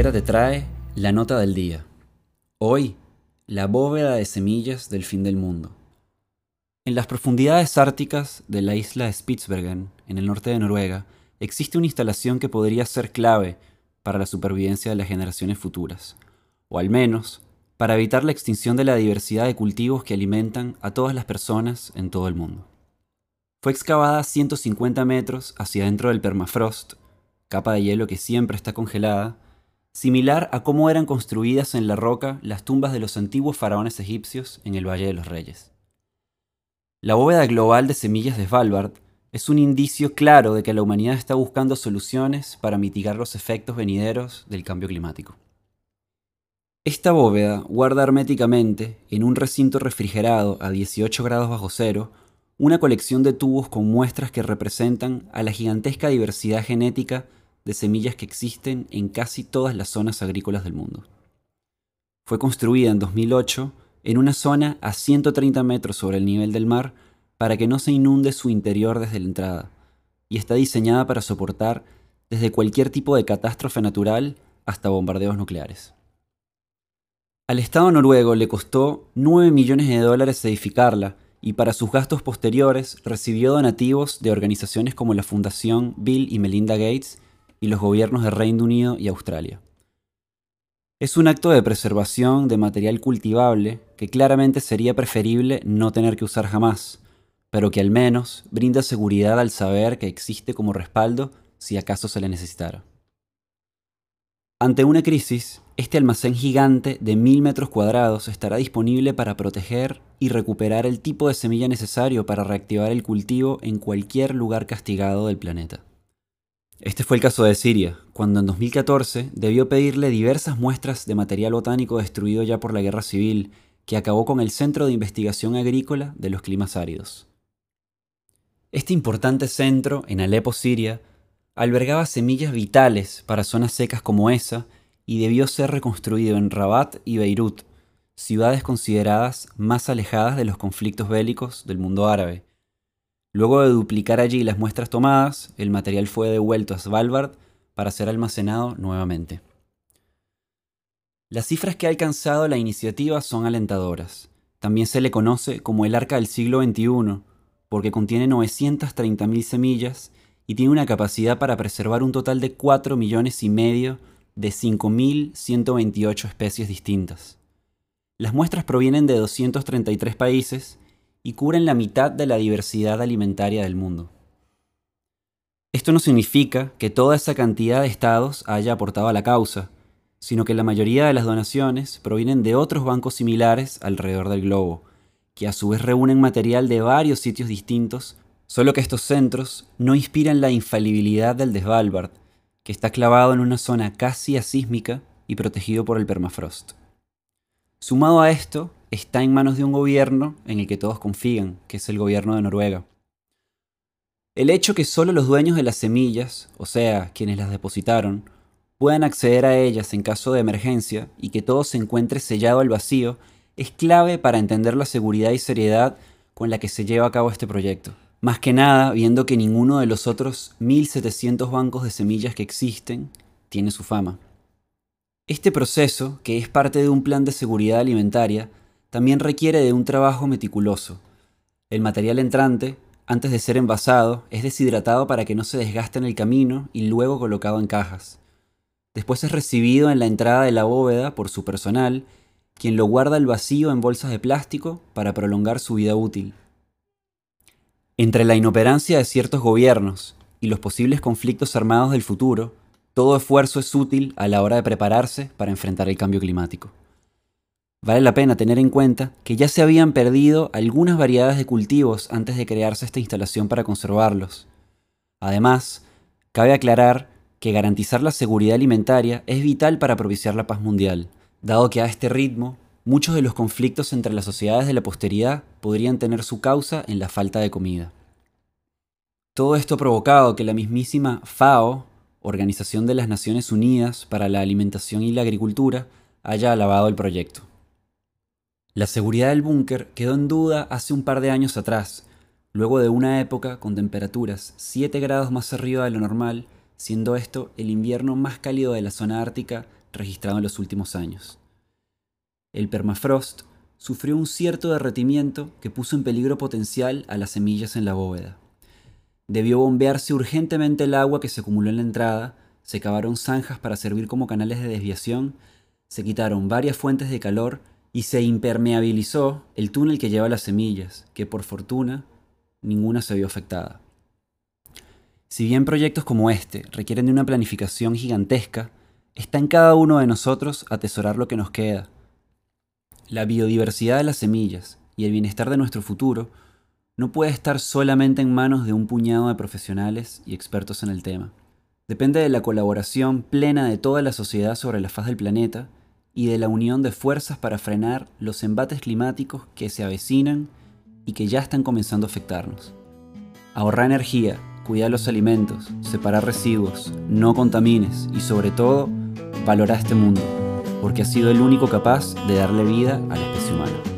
Te trae la nota del día. Hoy, la bóveda de semillas del fin del mundo. En las profundidades árticas de la isla de Spitsbergen, en el norte de Noruega, existe una instalación que podría ser clave para la supervivencia de las generaciones futuras, o al menos para evitar la extinción de la diversidad de cultivos que alimentan a todas las personas en todo el mundo. Fue excavada 150 metros hacia adentro del permafrost, capa de hielo que siempre está congelada, similar a cómo eran construidas en la roca las tumbas de los antiguos faraones egipcios en el Valle de los Reyes. La bóveda global de semillas de Svalbard es un indicio claro de que la humanidad está buscando soluciones para mitigar los efectos venideros del cambio climático. Esta bóveda guarda herméticamente, en un recinto refrigerado a 18 grados bajo cero, una colección de tubos con muestras que representan a la gigantesca diversidad genética de semillas que existen en casi todas las zonas agrícolas del mundo. Fue construida en 2008 en una zona a 130 metros sobre el nivel del mar para que no se inunde su interior desde la entrada, y está diseñada para soportar desde cualquier tipo de catástrofe natural hasta bombardeos nucleares. Al Estado noruego le costó 9 millones de dólares edificarla y para sus gastos posteriores recibió donativos de organizaciones como la Fundación Bill y Melinda Gates y los gobiernos de Reino Unido y Australia. Es un acto de preservación de material cultivable que claramente sería preferible no tener que usar jamás, pero que al menos brinda seguridad al saber que existe como respaldo si acaso se le necesitara. Ante una crisis, este almacén gigante de mil metros cuadrados estará disponible para proteger y recuperar el tipo de semilla necesario para reactivar el cultivo en cualquier lugar castigado del planeta. Este fue el caso de Siria, cuando en 2014 debió pedirle diversas muestras de material botánico destruido ya por la guerra civil, que acabó con el Centro de Investigación Agrícola de los Climas Áridos. Este importante centro, en Alepo, Siria, albergaba semillas vitales para zonas secas como esa y debió ser reconstruido en Rabat y Beirut, ciudades consideradas más alejadas de los conflictos bélicos del mundo árabe, Luego de duplicar allí las muestras tomadas, el material fue devuelto a Svalbard para ser almacenado nuevamente. Las cifras que ha alcanzado la iniciativa son alentadoras. También se le conoce como el Arca del siglo XXI, porque contiene 930.000 semillas y tiene una capacidad para preservar un total de 4 millones y medio de 5.128 especies distintas. Las muestras provienen de 233 países y cubren la mitad de la diversidad alimentaria del mundo. Esto no significa que toda esa cantidad de estados haya aportado a la causa, sino que la mayoría de las donaciones provienen de otros bancos similares alrededor del globo, que a su vez reúnen material de varios sitios distintos, solo que estos centros no inspiran la infalibilidad del de Svalbard, que está clavado en una zona casi asísmica y protegido por el permafrost. Sumado a esto, está en manos de un gobierno en el que todos confían, que es el gobierno de Noruega. El hecho que solo los dueños de las semillas, o sea, quienes las depositaron, puedan acceder a ellas en caso de emergencia y que todo se encuentre sellado al vacío, es clave para entender la seguridad y seriedad con la que se lleva a cabo este proyecto. Más que nada, viendo que ninguno de los otros 1.700 bancos de semillas que existen tiene su fama. Este proceso, que es parte de un plan de seguridad alimentaria, también requiere de un trabajo meticuloso. El material entrante, antes de ser envasado, es deshidratado para que no se desgaste en el camino y luego colocado en cajas. Después es recibido en la entrada de la bóveda por su personal, quien lo guarda al vacío en bolsas de plástico para prolongar su vida útil. Entre la inoperancia de ciertos gobiernos y los posibles conflictos armados del futuro, todo esfuerzo es útil a la hora de prepararse para enfrentar el cambio climático. Vale la pena tener en cuenta que ya se habían perdido algunas variedades de cultivos antes de crearse esta instalación para conservarlos. Además, cabe aclarar que garantizar la seguridad alimentaria es vital para propiciar la paz mundial, dado que a este ritmo muchos de los conflictos entre las sociedades de la posteridad podrían tener su causa en la falta de comida. Todo esto ha provocado que la mismísima FAO, Organización de las Naciones Unidas para la Alimentación y la Agricultura, haya alabado el proyecto. La seguridad del búnker quedó en duda hace un par de años atrás, luego de una época con temperaturas 7 grados más arriba de lo normal, siendo esto el invierno más cálido de la zona ártica registrado en los últimos años. El permafrost sufrió un cierto derretimiento que puso en peligro potencial a las semillas en la bóveda. Debió bombearse urgentemente el agua que se acumuló en la entrada, se cavaron zanjas para servir como canales de desviación, se quitaron varias fuentes de calor y se impermeabilizó el túnel que lleva las semillas, que por fortuna ninguna se vio afectada. Si bien proyectos como este requieren de una planificación gigantesca, está en cada uno de nosotros atesorar lo que nos queda. La biodiversidad de las semillas y el bienestar de nuestro futuro no puede estar solamente en manos de un puñado de profesionales y expertos en el tema. Depende de la colaboración plena de toda la sociedad sobre la faz del planeta y de la unión de fuerzas para frenar los embates climáticos que se avecinan y que ya están comenzando a afectarnos. Ahorrar energía, cuidar los alimentos, separar residuos, no contamines y sobre todo, valorar este mundo, porque ha sido el único capaz de darle vida a la especie humana.